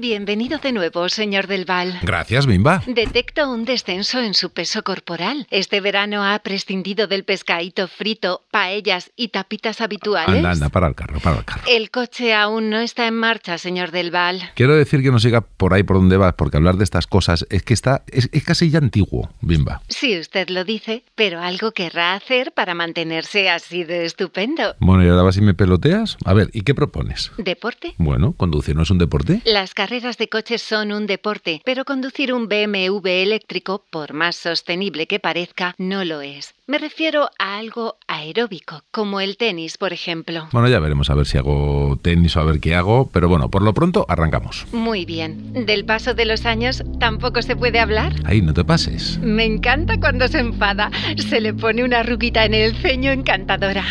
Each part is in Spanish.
Bienvenido de nuevo, señor Del Val. Gracias, Bimba. Detecto un descenso en su peso corporal. Este verano ha prescindido del pescadito frito, paellas y tapitas habituales. Anda, anda, para el carro, para el carro. El coche aún no está en marcha, señor Del Val. Quiero decir que no siga por ahí por donde vas, porque hablar de estas cosas es que está, es, es casi ya antiguo, Bimba. Si usted lo dice, pero algo querrá hacer para mantenerse así de estupendo. Bueno, y ahora vas y me peloteas. A ver, ¿y qué propones? ¿Deporte? Bueno, conducir no es un deporte. Las carreras de coches son un deporte, pero conducir un BMW eléctrico, por más sostenible que parezca, no lo es. Me refiero a algo aeróbico, como el tenis, por ejemplo. Bueno, ya veremos a ver si hago tenis o a ver qué hago, pero bueno, por lo pronto arrancamos. Muy bien. Del paso de los años tampoco se puede hablar. Ahí, no te pases. Me encanta cuando se enfada. Se le pone una ruguita en el ceño encantadora.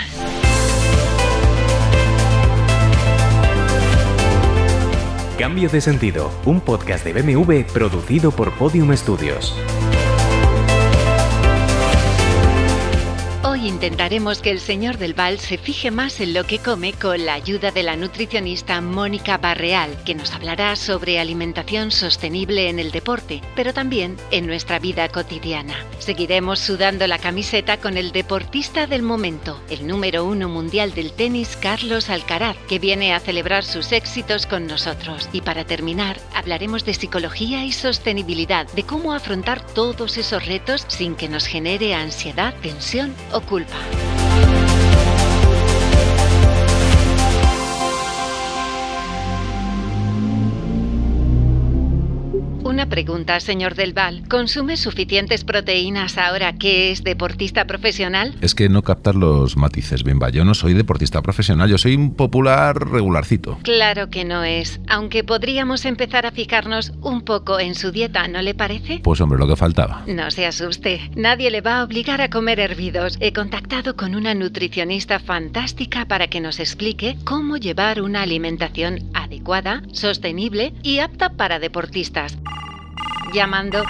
Cambio de sentido, un podcast de BMW producido por Podium Studios. Intentaremos que el señor del Val se fije más en lo que come con la ayuda de la nutricionista Mónica Barreal, que nos hablará sobre alimentación sostenible en el deporte, pero también en nuestra vida cotidiana. Seguiremos sudando la camiseta con el deportista del momento, el número uno mundial del tenis, Carlos Alcaraz, que viene a celebrar sus éxitos con nosotros. Y para terminar, hablaremos de psicología y sostenibilidad, de cómo afrontar todos esos retos sin que nos genere ansiedad, tensión o culpa. Una pregunta, señor Del Val. ¿Consume suficientes proteínas ahora que es deportista profesional? Es que no captar los matices, Bimba. Yo no soy deportista profesional, yo soy un popular regularcito. Claro que no es, aunque podríamos empezar a fijarnos un poco en su dieta, ¿no le parece? Pues hombre, lo que faltaba. No se asuste, nadie le va a obligar a comer hervidos. He contactado con una nutricionista fantástica para que nos explique cómo llevar una alimentación adecuada, sostenible y apta para deportistas. Llamando.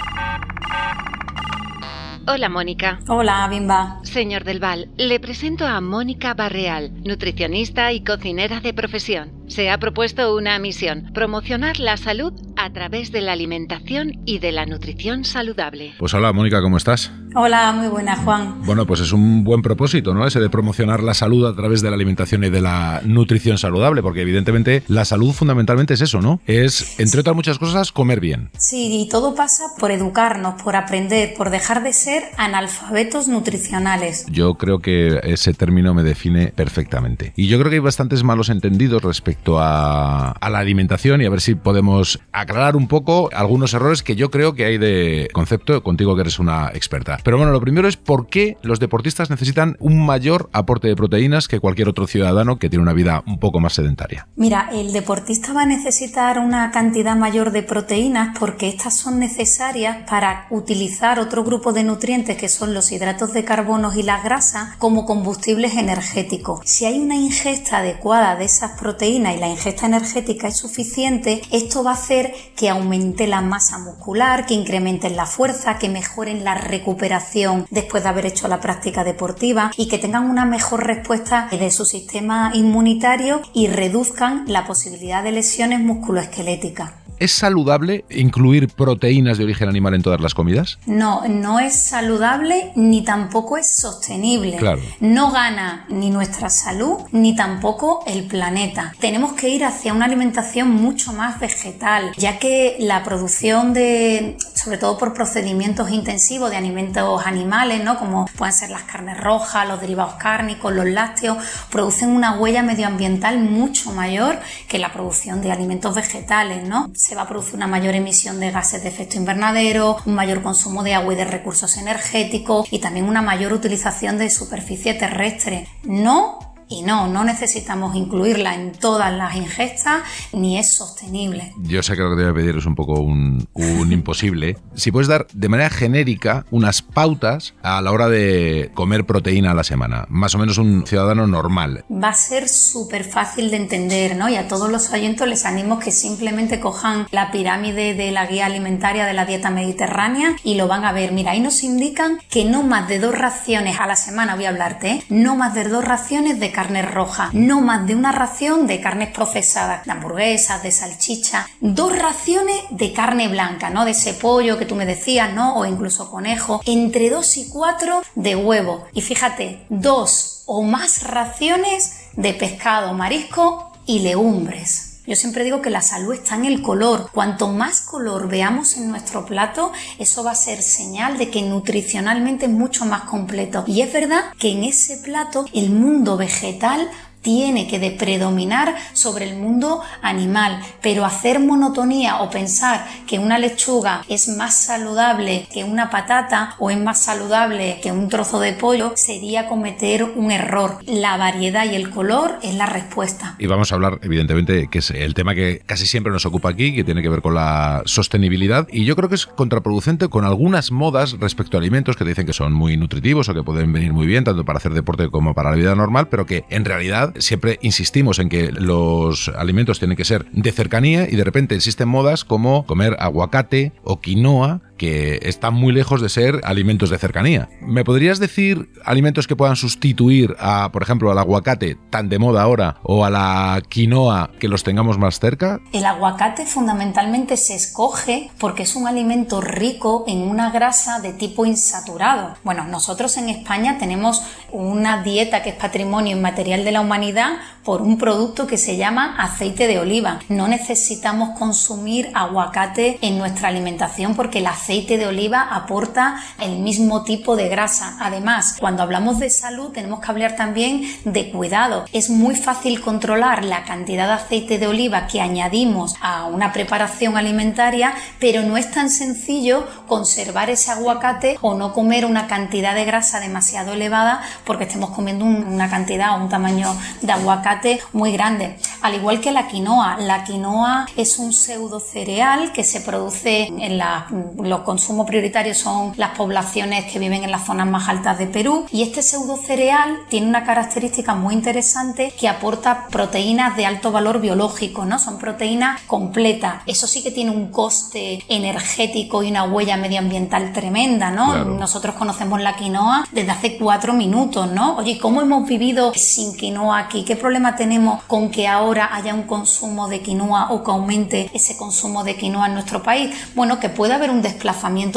Hola, Mónica. Hola, Bimba. Señor Del Val, le presento a Mónica Barreal, nutricionista y cocinera de profesión. Se ha propuesto una misión, promocionar la salud a través de la alimentación y de la nutrición saludable. Pues hola, Mónica, ¿cómo estás? Hola, muy buena, Juan. Bueno, pues es un buen propósito, ¿no? Ese de promocionar la salud a través de la alimentación y de la nutrición saludable, porque evidentemente la salud fundamentalmente es eso, ¿no? Es, entre otras muchas cosas, comer bien. Sí, y todo pasa por educarnos, por aprender, por dejar de ser analfabetos nutricionales. Yo creo que ese término me define perfectamente. Y yo creo que hay bastantes malos entendidos respecto a, a la alimentación y a ver si podemos aclarar un poco algunos errores que yo creo que hay de concepto contigo que eres una experta. Pero bueno, lo primero es por qué los deportistas necesitan un mayor aporte de proteínas que cualquier otro ciudadano que tiene una vida un poco más sedentaria. Mira, el deportista va a necesitar una cantidad mayor de proteínas porque estas son necesarias para utilizar otro grupo de nutrientes que son los hidratos de carbono y las grasas como combustibles energéticos. Si hay una ingesta adecuada de esas proteínas y la ingesta energética es suficiente, esto va a hacer que aumente la masa muscular, que incrementen la fuerza, que mejoren la recuperación después de haber hecho la práctica deportiva y que tengan una mejor respuesta de su sistema inmunitario y reduzcan la posibilidad de lesiones musculoesqueléticas. ¿Es saludable incluir proteínas de origen animal en todas las comidas? No, no es saludable ni tampoco es sostenible. Claro. No gana ni nuestra salud ni tampoco el planeta. Tenemos que ir hacia una alimentación mucho más vegetal, ya que la producción de, sobre todo por procedimientos intensivos de alimentos animales, ¿no? Como pueden ser las carnes rojas, los derivados cárnicos, los lácteos, producen una huella medioambiental mucho mayor que la producción de alimentos vegetales, ¿no? se va a producir una mayor emisión de gases de efecto invernadero, un mayor consumo de agua y de recursos energéticos y también una mayor utilización de superficie terrestre. No y no, no necesitamos incluirla en todas las ingestas ni es sostenible. Yo sé que lo que te voy a pedir es un poco un, un imposible. Si puedes dar de manera genérica unas pautas a la hora de comer proteína a la semana, más o menos un ciudadano normal. Va a ser súper fácil de entender, ¿no? Y a todos los oyentes les animo que simplemente cojan la pirámide de la guía alimentaria de la dieta mediterránea y lo van a ver. Mira, ahí nos indican que no más de dos raciones a la semana, voy a hablarte, ¿eh? no más de dos raciones de carne roja, no más de una ración de carnes procesadas, de hamburguesas, de salchicha, dos raciones de carne blanca, ¿no? De ese pollo que tú me decías, ¿no? O incluso conejo, entre dos y cuatro de huevo. Y fíjate, dos o más raciones de pescado, marisco y legumbres. Yo siempre digo que la salud está en el color. Cuanto más color veamos en nuestro plato, eso va a ser señal de que nutricionalmente es mucho más completo. Y es verdad que en ese plato el mundo vegetal tiene que predominar sobre el mundo animal, pero hacer monotonía o pensar que una lechuga es más saludable que una patata o es más saludable que un trozo de pollo sería cometer un error. La variedad y el color es la respuesta. Y vamos a hablar, evidentemente, que es el tema que casi siempre nos ocupa aquí, que tiene que ver con la sostenibilidad. Y yo creo que es contraproducente con algunas modas respecto a alimentos que dicen que son muy nutritivos o que pueden venir muy bien, tanto para hacer deporte como para la vida normal, pero que en realidad siempre insistimos en que los alimentos tienen que ser de cercanía y de repente existen modas como comer aguacate o quinoa que están muy lejos de ser alimentos de cercanía. ¿Me podrías decir alimentos que puedan sustituir a, por ejemplo, al aguacate tan de moda ahora o a la quinoa que los tengamos más cerca? El aguacate fundamentalmente se escoge porque es un alimento rico en una grasa de tipo insaturado. Bueno, nosotros en España tenemos una dieta que es patrimonio inmaterial de la humanidad por un producto que se llama aceite de oliva. No necesitamos consumir aguacate en nuestra alimentación porque el aceite de oliva aporta el mismo tipo de grasa. Además, cuando hablamos de salud tenemos que hablar también de cuidado. Es muy fácil controlar la cantidad de aceite de oliva que añadimos a una preparación alimentaria, pero no es tan sencillo conservar ese aguacate o no comer una cantidad de grasa demasiado elevada porque estemos comiendo una cantidad o un tamaño de aguacate muy grande. Al igual que la quinoa, la quinoa es un pseudo cereal que se produce en la, los consumos prioritarios son las poblaciones que viven en las zonas más altas de Perú y este pseudo cereal tiene una característica muy interesante que aporta proteínas de alto valor biológico, ¿no? Son proteínas completas. Eso sí que tiene un coste energético y una huella medioambiental tremenda, ¿no? Nosotros conocemos la quinoa desde hace cuatro minutos, ¿no? Oye, ¿cómo hemos vivido sin quinoa aquí? ¿Qué problema tenemos con que ahora haya un consumo de quinoa o que aumente ese consumo de quinoa en nuestro país? Bueno, que puede haber un desplazamiento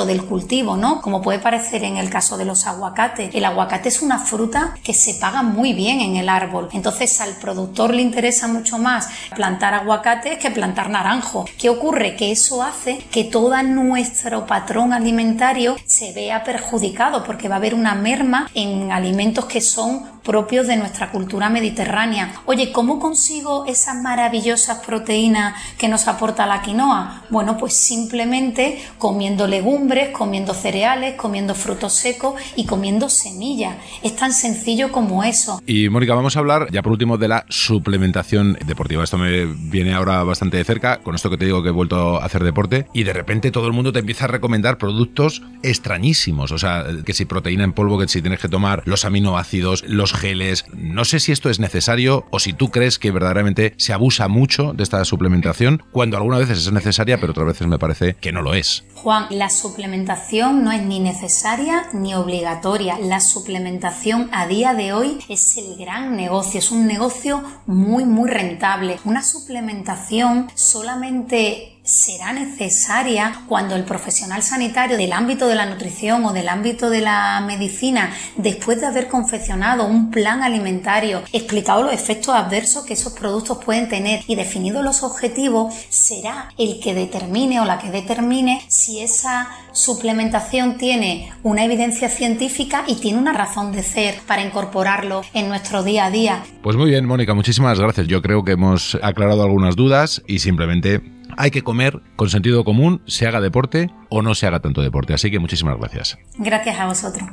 del cultivo, ¿no? Como puede parecer en el caso de los aguacates. El aguacate es una fruta que se paga muy bien en el árbol. Entonces al productor le interesa mucho más plantar aguacate que plantar naranjo. ¿Qué ocurre? Que eso hace que todo nuestro patrón alimentario se vea perjudicado porque va a haber una merma en alimentos que son propios de nuestra cultura mediterránea. Oye, ¿cómo consigo esas maravillosas proteínas que nos aporta la quinoa? Bueno, pues simplemente comiendo legumbres, comiendo cereales, comiendo frutos secos y comiendo semillas. Es tan sencillo como eso. Y Mónica, vamos a hablar ya por último de la suplementación deportiva. Esto me viene ahora bastante de cerca, con esto que te digo que he vuelto a hacer deporte y de repente todo el mundo te empieza a recomendar productos extrañísimos. O sea, que si proteína en polvo, que si tienes que tomar los aminoácidos, los geles. No sé si esto es necesario o si tú crees que verdaderamente se abusa mucho de esta suplementación cuando algunas veces es necesaria, pero otras veces me parece que no lo es. Juan, la suplementación no es ni necesaria ni obligatoria. La suplementación a día de hoy es el gran negocio, es un negocio muy, muy rentable. Una suplementación solamente será necesaria cuando el profesional sanitario del ámbito de la nutrición o del ámbito de la medicina, después de haber confeccionado un plan alimentario, explicado los efectos adversos que esos productos pueden tener y definido los objetivos, será el que determine o la que determine si esa suplementación tiene una evidencia científica y tiene una razón de ser para incorporarlo en nuestro día a día. Pues muy bien, Mónica, muchísimas gracias. Yo creo que hemos aclarado algunas dudas y simplemente hay que comer con sentido común, se haga deporte o no se haga tanto deporte. Así que muchísimas gracias. Gracias a vosotros.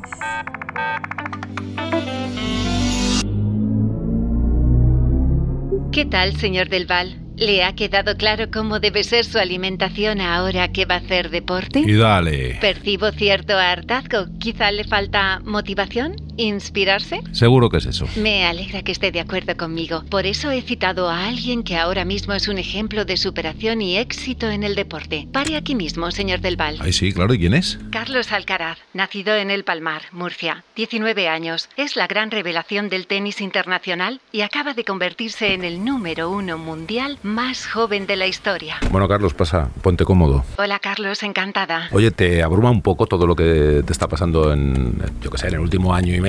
¿Qué tal, señor Del Val? ¿Le ha quedado claro cómo debe ser su alimentación ahora que va a hacer deporte? Y dale. Percibo cierto hartazgo. Quizá le falta motivación, inspirarse. Seguro que es eso. Me alegra que esté de acuerdo conmigo. Por eso he citado a alguien que ahora mismo es un ejemplo de superación y éxito en el deporte. Pare aquí mismo, señor Del Val. Ay, sí, claro. ¿Y quién es? Carlos Alcaraz, nacido en El Palmar, Murcia, 19 años. Es la gran revelación del tenis internacional y acaba de convertirse en el número uno mundial más joven de la historia. Bueno, Carlos, pasa. Ponte cómodo. Hola, Carlos, encantada. Oye, ¿te abruma un poco todo lo que te está pasando en, yo qué sé, en el último año y medio?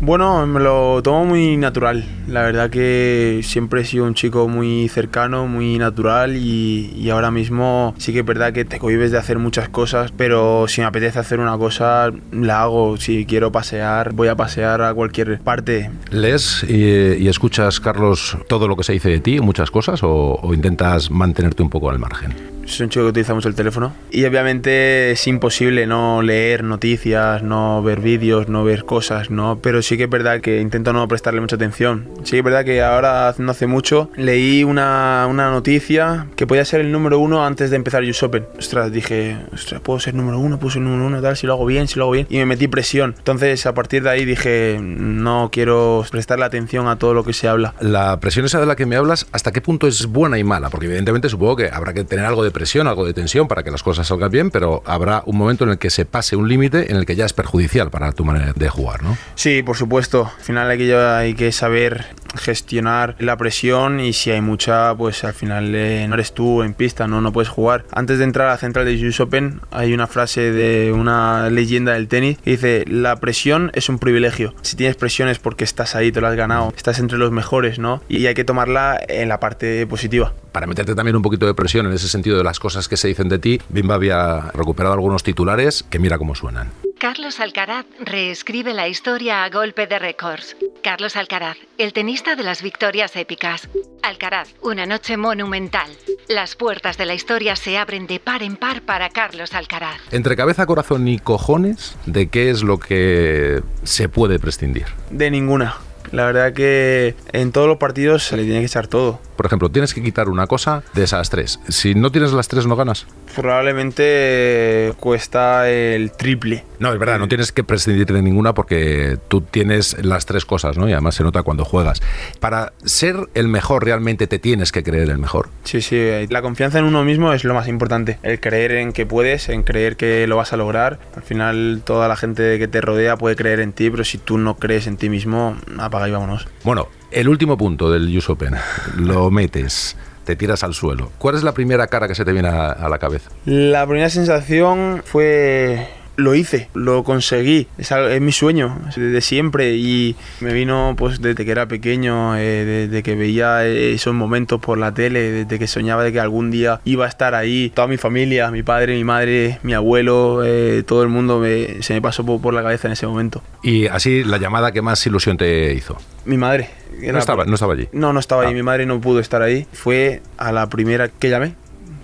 Bueno, me lo tomo muy natural. La verdad que siempre he sido un chico muy cercano, muy natural y, y ahora mismo sí que es verdad que te cohibes de hacer muchas cosas, pero si me apetece hacer una cosa, la hago. Si quiero pasear, voy a pasear a cualquier parte. ¿Lees y, y escuchas, Carlos, todo lo que se dice de ti, muchas cosas, o, o intentas mantenerte un poco al margen? Soy un chico que utiliza mucho el teléfono y obviamente es imposible no leer noticias, no ver vídeos, no ver cosas, ¿no? Pero sí que es verdad que intento no prestarle mucha atención. Sí que es verdad que ahora, no hace mucho, leí una, una noticia que podía ser el número uno antes de empezar US Open. Ostras, dije, ostras, puedo ser número uno, puedo ser número uno, tal, si lo hago bien, si lo hago bien. Y me metí presión. Entonces, a partir de ahí dije, no quiero prestarle atención a todo lo que se habla. La presión esa de la que me hablas, ¿hasta qué punto es buena y mala? Porque evidentemente supongo que habrá que tener algo de presión, algo de tensión para que las cosas salgan bien, pero habrá un momento en el que se pase un límite en el que ya es perjudicial para tu manera de jugar, ¿no? Sí, por supuesto. Al final hay que, hay que saber gestionar la presión y si hay mucha, pues al final eh, no eres tú en pista, ¿no? no puedes jugar. Antes de entrar a la central de US Open hay una frase de una leyenda del tenis que dice, la presión es un privilegio. Si tienes presión es porque estás ahí, te lo has ganado, estás entre los mejores, ¿no? Y hay que tomarla en la parte positiva. Para meterte también un poquito de presión en ese sentido de las cosas que se dicen de ti, Bimba había recuperado algunos titulares que mira cómo suenan. Carlos Alcaraz reescribe la historia a golpe de récords. Carlos Alcaraz, el tenista de las victorias épicas. Alcaraz, una noche monumental. Las puertas de la historia se abren de par en par para Carlos Alcaraz. Entre cabeza, corazón y cojones, ¿de qué es lo que se puede prescindir? De ninguna. La verdad que en todos los partidos se le tiene que echar todo. Por ejemplo, tienes que quitar una cosa de esas tres. Si no tienes las tres, no ganas. Probablemente cuesta el triple. No, es verdad, no tienes que prescindir de ninguna porque tú tienes las tres cosas, ¿no? Y además se nota cuando juegas. Para ser el mejor, realmente te tienes que creer el mejor. Sí, sí, la confianza en uno mismo es lo más importante. El creer en que puedes, en creer que lo vas a lograr. Al final, toda la gente que te rodea puede creer en ti, pero si tú no crees en ti mismo, apaga y vámonos. Bueno, el último punto del US Open. Lo metes te tiras al suelo. ¿Cuál es la primera cara que se te viene a, a la cabeza? La primera sensación fue lo hice, lo conseguí, es, es mi sueño desde siempre y me vino pues desde que era pequeño, eh, desde que veía esos momentos por la tele, desde que soñaba de que algún día iba a estar ahí, toda mi familia, mi padre, mi madre, mi abuelo, eh, todo el mundo me, se me pasó por, por, la cabeza en ese momento. Y así la llamada que más ilusión te hizo. Mi madre. No estaba, no estaba allí. No, no estaba ah. ahí, mi madre no pudo estar ahí, fue a la primera que llamé,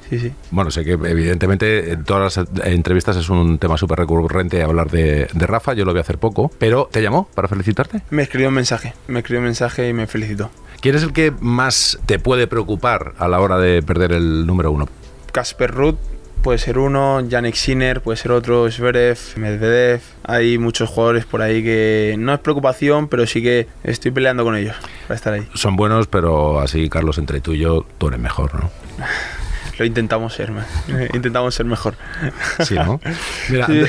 Sí, sí. Bueno, sé que evidentemente en todas las entrevistas es un tema súper recurrente hablar de, de, Rafa, yo lo voy a hacer poco, pero ¿te llamó para felicitarte? Me escribió un mensaje, me escribió un mensaje y me felicitó. ¿Quién es el que más te puede preocupar a la hora de perder el número uno? Casper Ruth puede ser uno, Yannick Sinner puede ser otro, Zverev, Medvedev. Hay muchos jugadores por ahí que no es preocupación, pero sí que estoy peleando con ellos para estar ahí. Son buenos, pero así, Carlos, entre tú y yo, tú eres mejor, ¿no? Lo intentamos ser, intentamos ser mejor. Sí, ¿no? Mira, sí.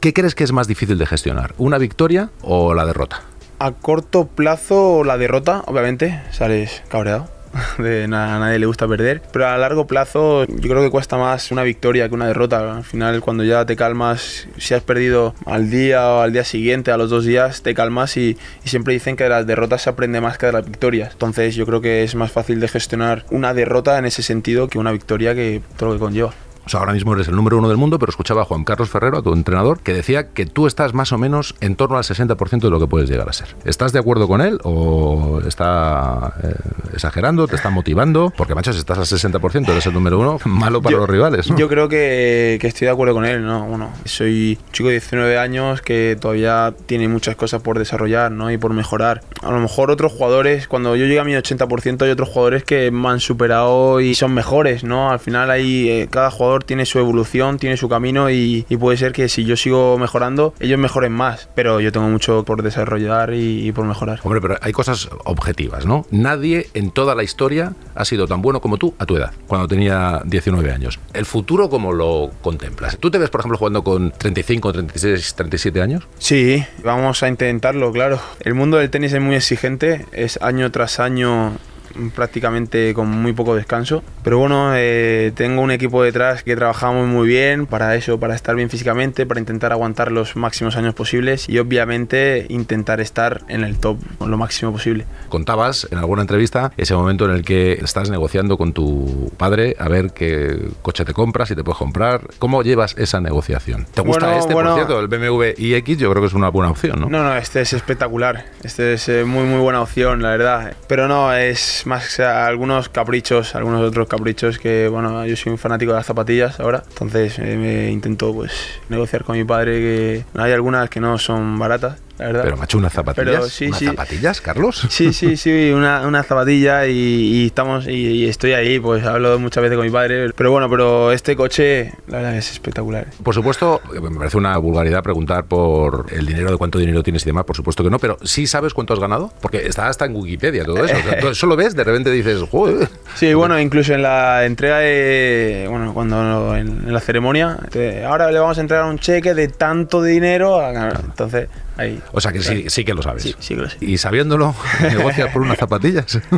¿qué crees que es más difícil de gestionar? ¿Una victoria o la derrota? A corto plazo la derrota, obviamente, sales cabreado. Nada, a nadie le gusta perder, pero a largo plazo yo creo que cuesta más una victoria que una derrota. Al final, cuando ya te calmas, si has perdido al día o al día siguiente, a los dos días, te calmas y, y siempre dicen que de las derrotas se aprende más que de las victorias. Entonces, yo creo que es más fácil de gestionar una derrota en ese sentido que una victoria que todo lo que conlleva. O sea, ahora mismo eres el número uno del mundo, pero escuchaba a Juan Carlos Ferrero, a tu entrenador, que decía que tú estás más o menos en torno al 60% de lo que puedes llegar a ser. ¿Estás de acuerdo con él o está eh, exagerando, te está motivando? Porque, macho, si estás al 60%, eres el número uno, malo para los rivales. ¿no? Yo creo que, que estoy de acuerdo con él, ¿no? Bueno, soy un chico de 19 años que todavía tiene muchas cosas por desarrollar, ¿no? Y por mejorar. A lo mejor otros jugadores, cuando yo llegué a mi 80%, hay otros jugadores que me han superado y son mejores, ¿no? Al final ahí eh, cada jugador tiene su evolución, tiene su camino y, y, puede ser que si yo sigo mejorando, ellos mejoren más. Pero yo tengo mucho por desarrollar y, y por mejorar. Hombre, pero hay cosas objetivas, ¿no? Nadie en toda la historia ha sido tan bueno como tú a tu edad, cuando tenía 19 años. ¿El futuro cómo lo contemplas? ¿Tú te ves, por ejemplo, jugando con 35, 36, 37 años? Sí, vamos a intentarlo, claro. El mundo del tenis es muy exigente, es año tras año prácticamente con muy poco descanso. Pero bueno, eh, tengo un equipo detrás que trabajamos muy bien para eso, para estar bien físicamente, para intentar aguantar los máximos años posibles y obviamente intentar estar en el top lo máximo posible. Contabas en alguna entrevista ese momento en el que estás negociando con tu padre a ver qué coche te compras, si te puedes comprar. ¿Cómo llevas esa negociación? ¿Te gusta Bueno, este, bueno. por cierto, el BMW iX? Yo creo que es una buena opción, ¿no? No, no, este es espectacular. Este es eh, muy, muy buena opción, la verdad. Pero no, es más o sea, algunos caprichos, algunos otros caprichos que, bueno, yo soy un fanático de las zapatillas ahora. Entonces eh, me intento, pues, negociar con mi padre que hay algunas que no son baratas, la verdad. Pero macho, unas zapatillas. Pero sí, ¿Unas sí. zapatillas, Carlos? Sí, sí, sí, una, una zapatilla y, y estamos y, y estoy ahí, pues hablo muchas veces con mi padre. Pero bueno, pero este coche, la verdad, es espectacular. Por supuesto, me parece una vulgaridad preguntar por el dinero, de cuánto dinero tienes y demás, por supuesto que no, pero sí sabes cuánto has ganado, porque está hasta en Wikipedia todo eso. O sea, tú eso lo ves, de repente dices, joder. Sí, bueno, incluso en la entrega de. Bueno, cuando en, en la ceremonia, te- ahora le vamos a entregar un cheque de tanto dinero. a- Entonces, ahí. O sea que sí, sí que lo sabes. Sí, sí que lo sé. Y sabiéndolo, negocias por unas zapatillas.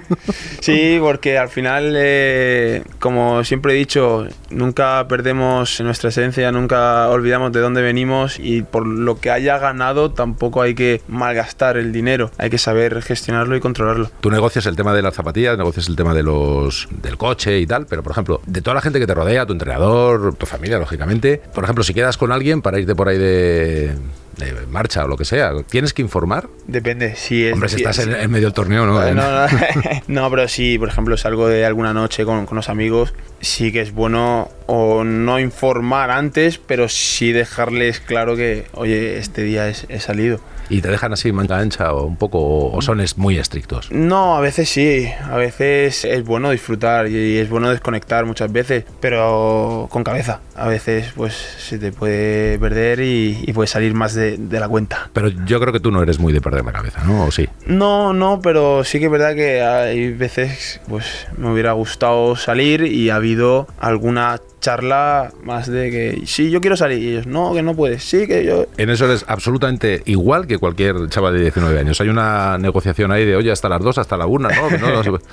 Sí, porque al final, eh, como siempre he dicho, nunca perdemos nuestra esencia, nunca olvidamos de dónde venimos y por lo que haya ganado tampoco hay que malgastar el dinero, hay que saber gestionarlo y controlarlo. Tú negocias el tema de las zapatillas, negocias el tema de los del coche y tal, pero por ejemplo, de toda la gente que te rodea, tu entrenador, tu familia, lógicamente, por ejemplo, si quedas con alguien para irte por ahí de, de marcha o lo que sea, ¿tienes que informar? Depende, si es... Hombre, si si estás es- en, en medio del torneo, ¿no? No, no, no, pero sí, por ejemplo, salgo de alguna noche con, con los amigos, sí que es bueno o no informar antes, pero sí dejarles claro que, oye, este día es- he salido. Y te dejan así manga ancha o un poco, o son muy estrictos. No, a veces sí, a veces es bueno disfrutar y es bueno desconectar muchas veces, pero con cabeza. A veces pues se te puede perder y, y puede salir más de, de la cuenta. Pero yo creo que tú no eres muy de perder la cabeza, ¿no? ¿O sí? No, no, pero sí que es verdad que hay veces pues me hubiera gustado salir y ha habido alguna charla más de que sí, yo quiero salir y ellos no, que no puedes, sí, que yo... En eso eres absolutamente igual que cualquier chaval de 19 años. Hay una negociación ahí de, oye, hasta las 2, hasta la 1, ¿no? Que no, no se puede.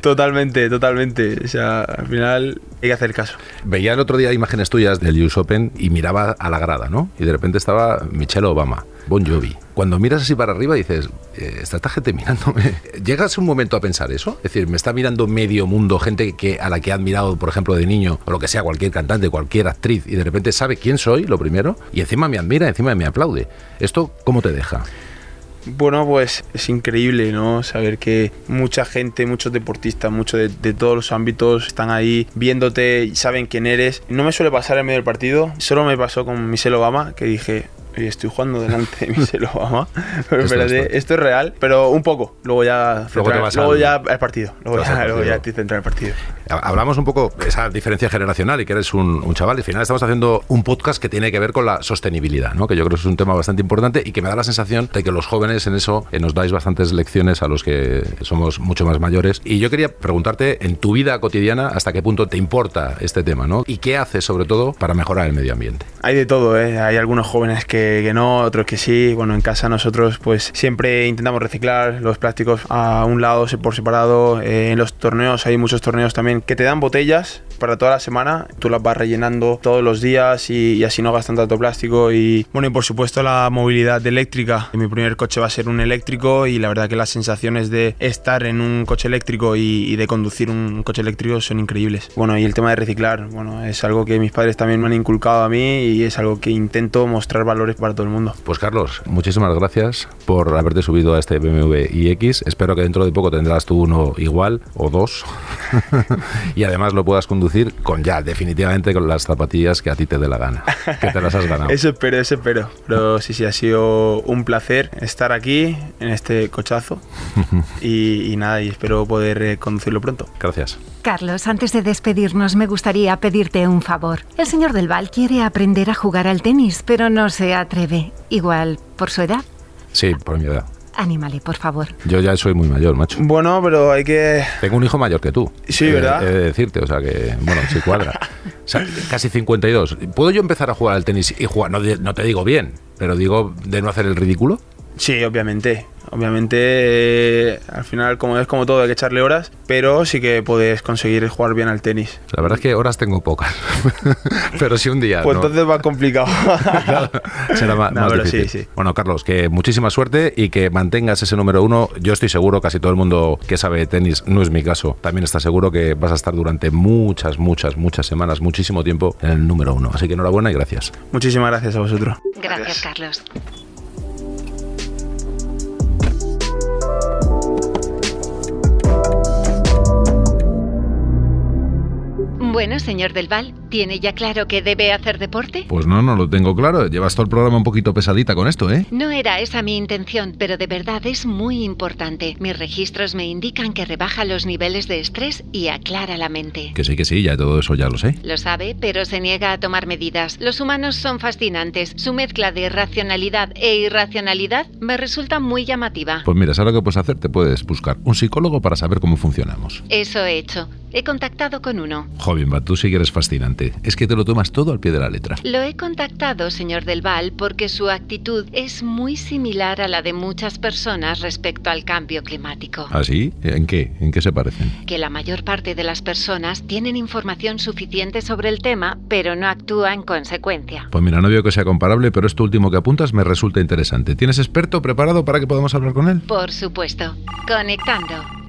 Totalmente, totalmente. O sea, al final hay que hacer caso. Veía el otro día imágenes tuyas del US Open y miraba a la grada, ¿no? Y de repente estaba Michelle Obama, Bon Jovi. Cuando miras así para arriba dices, eh, está esta gente mirándome. ¿Llegas un momento a pensar eso? Es decir, me está mirando medio mundo, gente que a la que he admirado, por ejemplo, de niño, o lo que sea, cualquier cantante, cualquier actriz, y de repente sabe quién soy, lo primero, y encima me admira, encima me aplaude. ¿Esto cómo te deja? Bueno, pues es increíble, ¿no? Saber que mucha gente, muchos deportistas, muchos de, de todos los ámbitos están ahí viéndote y saben quién eres. No me suele pasar en medio del partido, solo me pasó con Michelle Obama, que dije, estoy jugando delante de Michelle Obama. Pero Esto espérate, es- esto es real, pero un poco. Luego ya, Luego centrar- luego al- ya al partido. Luego ya, luego partido. ya te el partido. Hablamos un poco de esa diferencia generacional y que eres un, chaval. Al final estamos haciendo un podcast que tiene que ver con la sostenibilidad, ¿no? que yo creo que es un tema bastante importante y que me da la sensación de que los jóvenes en eso eh, nos dais bastantes lecciones a los que somos mucho más mayores. Y yo quería preguntarte en tu vida cotidiana hasta qué punto te importa este tema ¿no? y qué haces sobre todo para mejorar el medio ambiente. Hay de todo, ¿eh? Hay algunos jóvenes que, que no, otros que sí. Bueno, en casa nosotros pues siempre intentamos reciclar los plásticos a un lado por separado. Eh, en los torneos hay muchos torneos también que, que te dan botellas para toda la semana. Tú las vas rellenando todos los días y, así no gastan tanto plástico. Y bueno, y por supuesto la movilidad eléctrica. Mi primer coche va a ser un eléctrico y la verdad que las sensaciones de estar en un coche eléctrico y, de conducir un coche eléctrico son increíbles. Bueno, y el tema de reciclar, bueno, es algo que mis padres también me han inculcado a mí y es algo que intento mostrar valores para todo el mundo. Pues Carlos, muchísimas gracias por haberte subido a este BMW iX. Espero que dentro de poco tendrás tú uno igual o dos y además lo puedas conducir con ya, definitivamente con las zapatillas que a ti te dé la gana, que te las has ganado. eso espero, eso espero. Pero sí, sí, ha sido un placer estar aquí en este cochazo y, nada, y espero poder eh, conducirlo pronto. Gracias. Carlos, antes de despedirnos, me gustaría pedirte un favor. El señor del Val quiere aprender a jugar al tenis, pero no se atreve. Igual por su edad. Sí, por mi edad. Anímale, por favor. Yo ya soy muy mayor, macho. Bueno, pero hay que... Tengo un hijo mayor que tú. Sí, ¿verdad? He de decirte, o sea que, bueno, sí cuadra. o sea, casi 52. ¿Puedo yo empezar a jugar al tenis y jugar? No, no te digo bien, pero digo de no hacer el ridículo. Sí, obviamente. Obviamente, eh, al final, como es como todo, hay que echarle horas, pero sí que puedes conseguir jugar bien al tenis. La verdad es que horas tengo pocas, pero sí un día. Pues entonces va complicado. será más, difícil. Bueno, Carlos, que muchísima suerte y que mantengas ese número uno. Yo estoy seguro, casi todo el mundo que sabe de tenis, no es mi caso, también está seguro que vas a estar durante muchas, muchas, muchas semanas, muchísimo tiempo en el número uno. Así que enhorabuena y gracias. Muchísimas gracias a vosotros. gracias. Carlos. Bueno, señor Del Val, ¿tiene ya claro que debe hacer deporte? Pues no, no lo tengo claro. Llevas todo el programa un poquito pesadita con esto, ¿eh? No era esa mi intención, pero de verdad es muy importante. Mis registros me indican que rebaja los niveles de estrés y aclara la mente. Que sí, que sí, ya todo eso ya lo sé. Lo sabe, pero se niega a tomar medidas. Los humanos son fascinantes. Su mezcla de racionalidad e irracionalidad me resulta muy llamativa. Pues mira, ¿sabes lo que puedes hacer? Te puedes buscar un psicólogo para saber cómo funcionamos. Eso he hecho. He contactado con uno. Joven, tú sí que eres fascinante. Es que te lo tomas todo al pie de la letra. Lo he contactado, señor Del Val, porque su actitud es muy similar a la de muchas personas respecto al cambio climático. ¿Ah, sí? ¿En qué? ¿En qué se parecen? Que la mayor parte de las personas tienen información suficiente sobre el tema, pero no actúa en consecuencia. Pues mira, no veo que sea comparable, pero esto último que apuntas me resulta interesante. ¿Tienes experto preparado para que podamos hablar con él? Por supuesto. Conectando.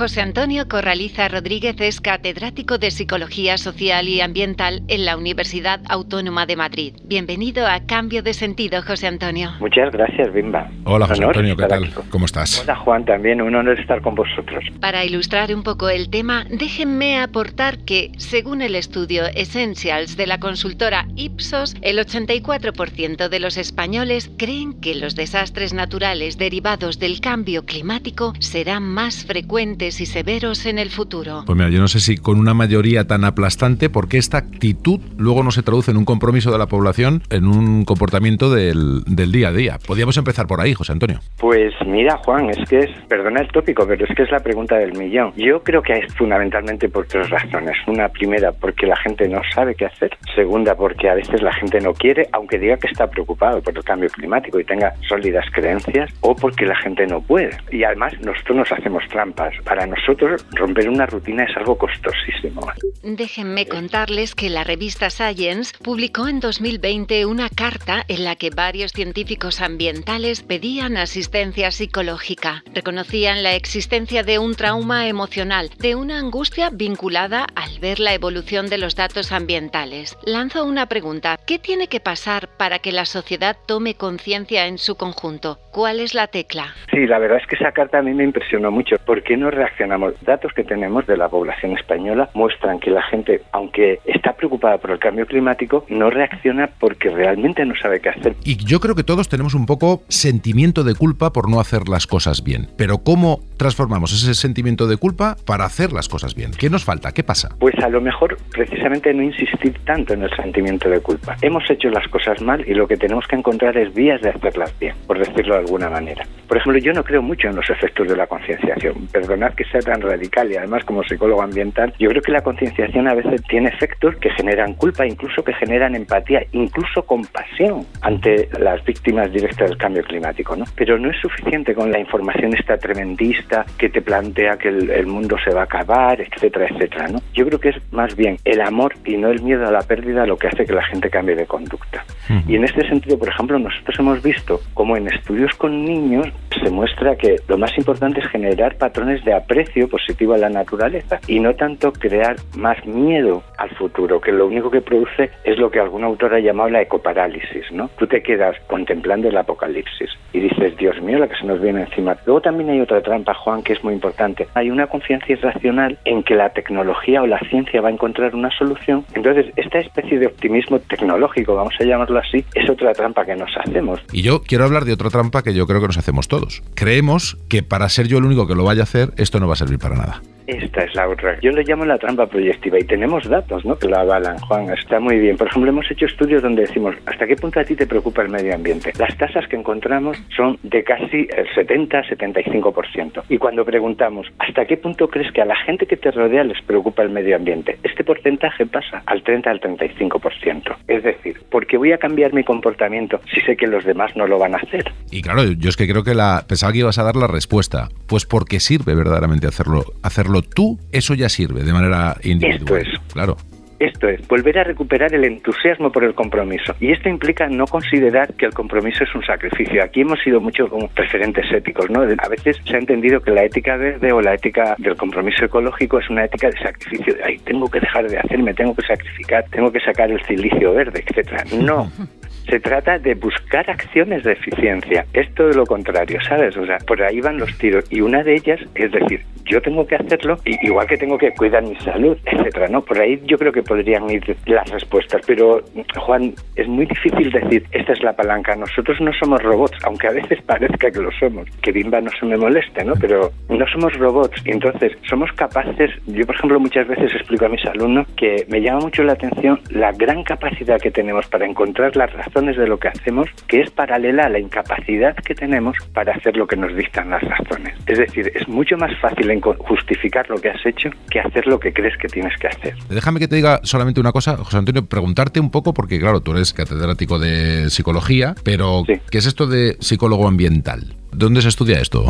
José Antonio Corraliza Rodríguez es catedrático de Psicología Social y Ambiental en la Universidad Autónoma de Madrid. Bienvenido a Cambio de Sentido, José Antonio. Muchas gracias, Bimba. Hola, José Antonio, ¿qué tal? ¿Cómo estás? Hola, Juan, también un honor estar con vosotros. Para ilustrar un poco el tema, déjenme aportar que, según el estudio Essentials de la consultora Ipsos, el 84% de los españoles creen que los desastres naturales derivados del cambio climático serán más frecuentes y severos en el futuro. Pues mira, yo no sé si con una mayoría tan aplastante, porque esta actitud luego no se traduce en un compromiso de la población, en un comportamiento del, del día a día. Podríamos empezar por ahí, José Antonio. Pues mira, Juan, es que es, perdona el tópico, pero es que es la pregunta del millón. Yo creo que es fundamentalmente por tres razones. Una primera, porque la gente no sabe qué hacer. Segunda, porque a veces la gente no quiere, aunque diga que está preocupado por el cambio climático y tenga sólidas creencias, o porque la gente no puede. Y además nosotros nos hacemos trampas para para nosotros romper una rutina es algo costosísimo. Déjenme contarles que la revista Science publicó en 2020 una carta en la que varios científicos ambientales pedían asistencia psicológica. Reconocían la existencia de un trauma emocional, de una angustia vinculada al ver la evolución de los datos ambientales. Lanzo una pregunta. ¿Qué tiene que pasar para que la sociedad tome conciencia en su conjunto? ¿Cuál es la tecla? Sí, la verdad es que esa carta a mí me impresionó mucho. ¿Por qué no reaccionamos. Datos que tenemos de la población española muestran que la gente, aunque está preocupada por el cambio climático, no reacciona porque realmente no sabe qué hacer. Y yo creo que todos tenemos un poco sentimiento de culpa por no hacer las cosas bien. Pero ¿cómo transformamos ese sentimiento de culpa para hacer las cosas bien? ¿Qué nos falta? ¿Qué pasa? Pues a lo mejor precisamente no insistir tanto en el sentimiento de culpa. Hemos hecho las cosas mal y lo que tenemos que encontrar es vías de hacerlas bien, por decirlo de alguna manera. Por ejemplo, yo no creo mucho en los efectos de la concienciación. Perdonad que sea tan radical y además como psicólogo ambiental, yo creo que la concienciación a veces tiene efectos que generan culpa, incluso que generan empatía, incluso compasión ante las víctimas directas del cambio climático, ¿no? Pero no es suficiente con la información esta tremendista que te plantea que el, el mundo se va a acabar, etcétera, etcétera, ¿no? Yo creo que es más bien el amor y no el miedo a la pérdida lo que hace que la gente cambie de conducta. Y en este sentido, por ejemplo, nosotros hemos visto como en estudios con niños se muestra que lo más importante es generar patrones de aprecio positivo a la naturaleza y no tanto crear más miedo al futuro, que lo único que produce es lo que algún autor ha llamado la ecoparálisis, ¿no? Tú te quedas contemplando el apocalipsis y dices, Dios mío, la que se nos viene encima. Luego también hay otra trampa, Juan, que es muy importante. Hay una confianza irracional en que la tecnología o la ciencia va a encontrar una solución. Entonces, esta especie de optimismo tecnológico, vamos a llamarlo así, es otra trampa que nos hacemos. Y yo quiero hablar de otra trampa que yo creo que nos hacemos todos. Creemos que para ser yo el único que lo vaya a hacer, esto no va a servir para nada. Esta es la otra. Yo le llamo la trampa proyectiva y tenemos datos ¿no? que lo avalan, Juan. Está muy bien. Por ejemplo, hemos hecho estudios donde decimos, ¿hasta qué punto a ti te preocupa el medio ambiente? Las tasas que encontramos son de casi el 70-75%. Y cuando preguntamos, ¿hasta qué punto crees que a la gente que te rodea les preocupa el medio ambiente? Este porcentaje pasa al 30 al 35%. Es decir, ¿por qué voy a cambiar mi comportamiento si sé que los demás no lo van a hacer? Y claro, yo es que creo que la pensaba que ibas a dar la respuesta. Pues porque sirve verdaderamente hacerlo, hacerlo tú, eso ya sirve de manera individual. Esto es. Claro. Esto es, volver a recuperar el entusiasmo por el compromiso. Y esto implica no considerar que el compromiso es un sacrificio. Aquí hemos sido mucho como referentes éticos, ¿no? A veces se ha entendido que la ética verde o la ética del compromiso ecológico es una ética de sacrificio. Ay, tengo que dejar de hacerme, tengo que sacrificar, tengo que sacar el silicio verde, etcétera. No. Se trata de buscar acciones de eficiencia. Es todo lo contrario, ¿sabes? O sea, por ahí van los tiros. Y una de ellas es decir, yo tengo que hacerlo, igual que tengo que cuidar mi salud, etcétera, ¿no? Por ahí yo creo que podrían ir las respuestas. Pero, Juan, es muy difícil decir, esta es la palanca. Nosotros no somos robots, aunque a veces parezca que lo somos. Que Bimba no se me moleste, ¿no? Pero no somos robots. Y entonces, somos capaces, yo por ejemplo muchas veces explico a mis alumnos que me llama mucho la atención la gran capacidad que tenemos para encontrar las razones de lo que hacemos, que es paralela a la incapacidad que tenemos para hacer lo que nos dictan las razones. Es decir, es mucho más fácil justificar lo que has hecho que hacer lo que crees que tienes que hacer. Déjame que te diga solamente una cosa, José Antonio, preguntarte un poco, porque claro, tú eres catedrático de psicología, pero Sí. ¿qué es esto de psicólogo ambiental? ¿Dónde se estudia esto?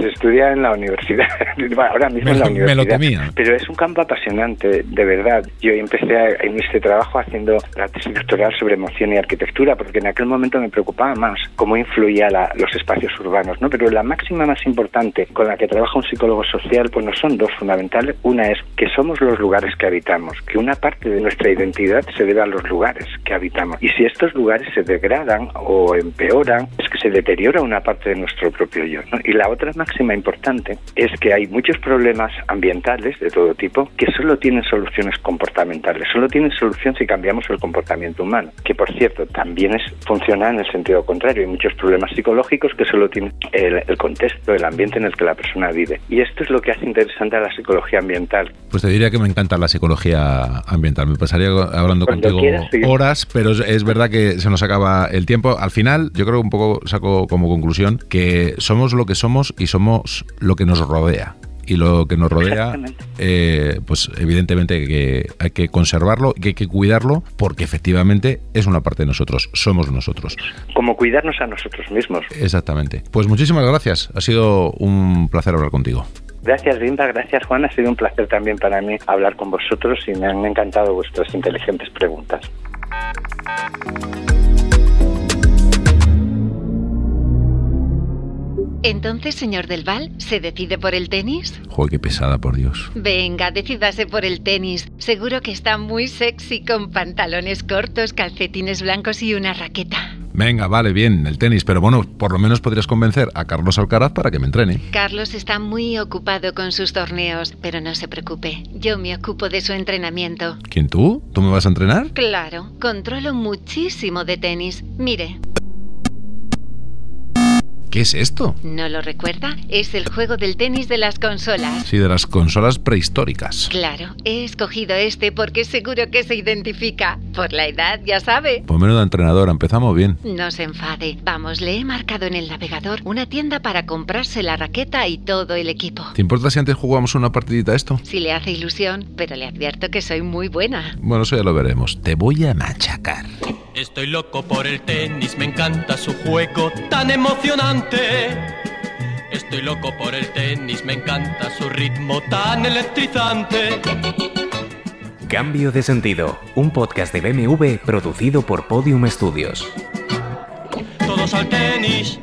Se estudia en la universidad, Bueno, ahora mismo Me en la me universidad. lo temía. Pero es un campo apasionante, de verdad. Yo empecé a- en este trabajo haciendo la tesis doctoral sobre emoción y arquitectura, porque en aquel momento me preocupaba más cómo influía la- los espacios urbanos, ¿no? Pero la máxima más importante con la que trabaja un psicólogo social, pues no son dos fundamentales. Una es que somos los lugares que habitamos, que una parte de nuestra identidad se debe a los lugares que habitamos. Y si estos lugares se degradan o empeoran, es que se deteriora una parte de nuestro propio yo. ¿no? Y la otra máxima importante es que hay muchos problemas ambientales de todo tipo que solo tienen soluciones comportamentales, solo tienen solución si cambiamos el comportamiento humano, que por cierto también es, funciona en el sentido contrario. Hay muchos problemas psicológicos que solo tienen el, el contexto, el ambiente en el que la persona vive. Y esto es lo que hace interesante a la psicología ambiental. Pues te diría que me encanta la psicología ambiental. Me pasaría hablando Cuando contigo quieras, sí. horas, pero es, verdad que se nos acaba el tiempo. Al final, yo creo que un poco saco como conclusión que somos lo que somos y somos lo que nos rodea. Y lo que nos rodea, eh, pues evidentemente que hay que conservarlo, que hay que cuidarlo, porque efectivamente es una parte de nosotros, somos nosotros. Como cuidarnos a nosotros mismos. Exactamente. Pues muchísimas gracias. Ha sido un placer hablar contigo. Gracias, Linda. Gracias, Juan. Ha sido un placer también para mí hablar con vosotros y me han encantado vuestras inteligentes preguntas. Entonces, señor Del Val, ¿se decide por el tenis? Joder, qué pesada, por Dios. Venga, decídase por el tenis. Seguro que está muy sexy con pantalones cortos, calcetines blancos y una raqueta. Venga, vale, bien, el tenis, pero bueno, por lo menos podrías convencer a Carlos Alcaraz para que me entrene. Carlos está muy ocupado con sus torneos, pero no se preocupe. Yo me ocupo de su entrenamiento. ¿Quién tú? ¿Tú me vas a entrenar? Claro, controlo muchísimo de tenis. Mire, ¿Qué es esto? ¿no lo recuerda? Es el juego del tenis de las consolas. Sí, de las consolas prehistóricas. Claro, he escogido este porque seguro que se identifica. Por la edad, ya sabe. Pues menuda entrenadora, empezamos bien. No se enfade. Vamos, le he marcado en el navegador una tienda para comprarse la raqueta y todo el equipo. ¿Te importa si antes jugamos una partidita a esto? Si le hace ilusión, pero le advierto que soy muy buena. Bueno, eso ya lo veremos. Te voy a machacar. Estoy loco por el tenis, me encanta su juego tan emocionante. Estoy loco por el tenis, me encanta su ritmo tan electrizante. Cambio de sentido, un podcast de BMW producido por Podium Studios. Todos al tenis.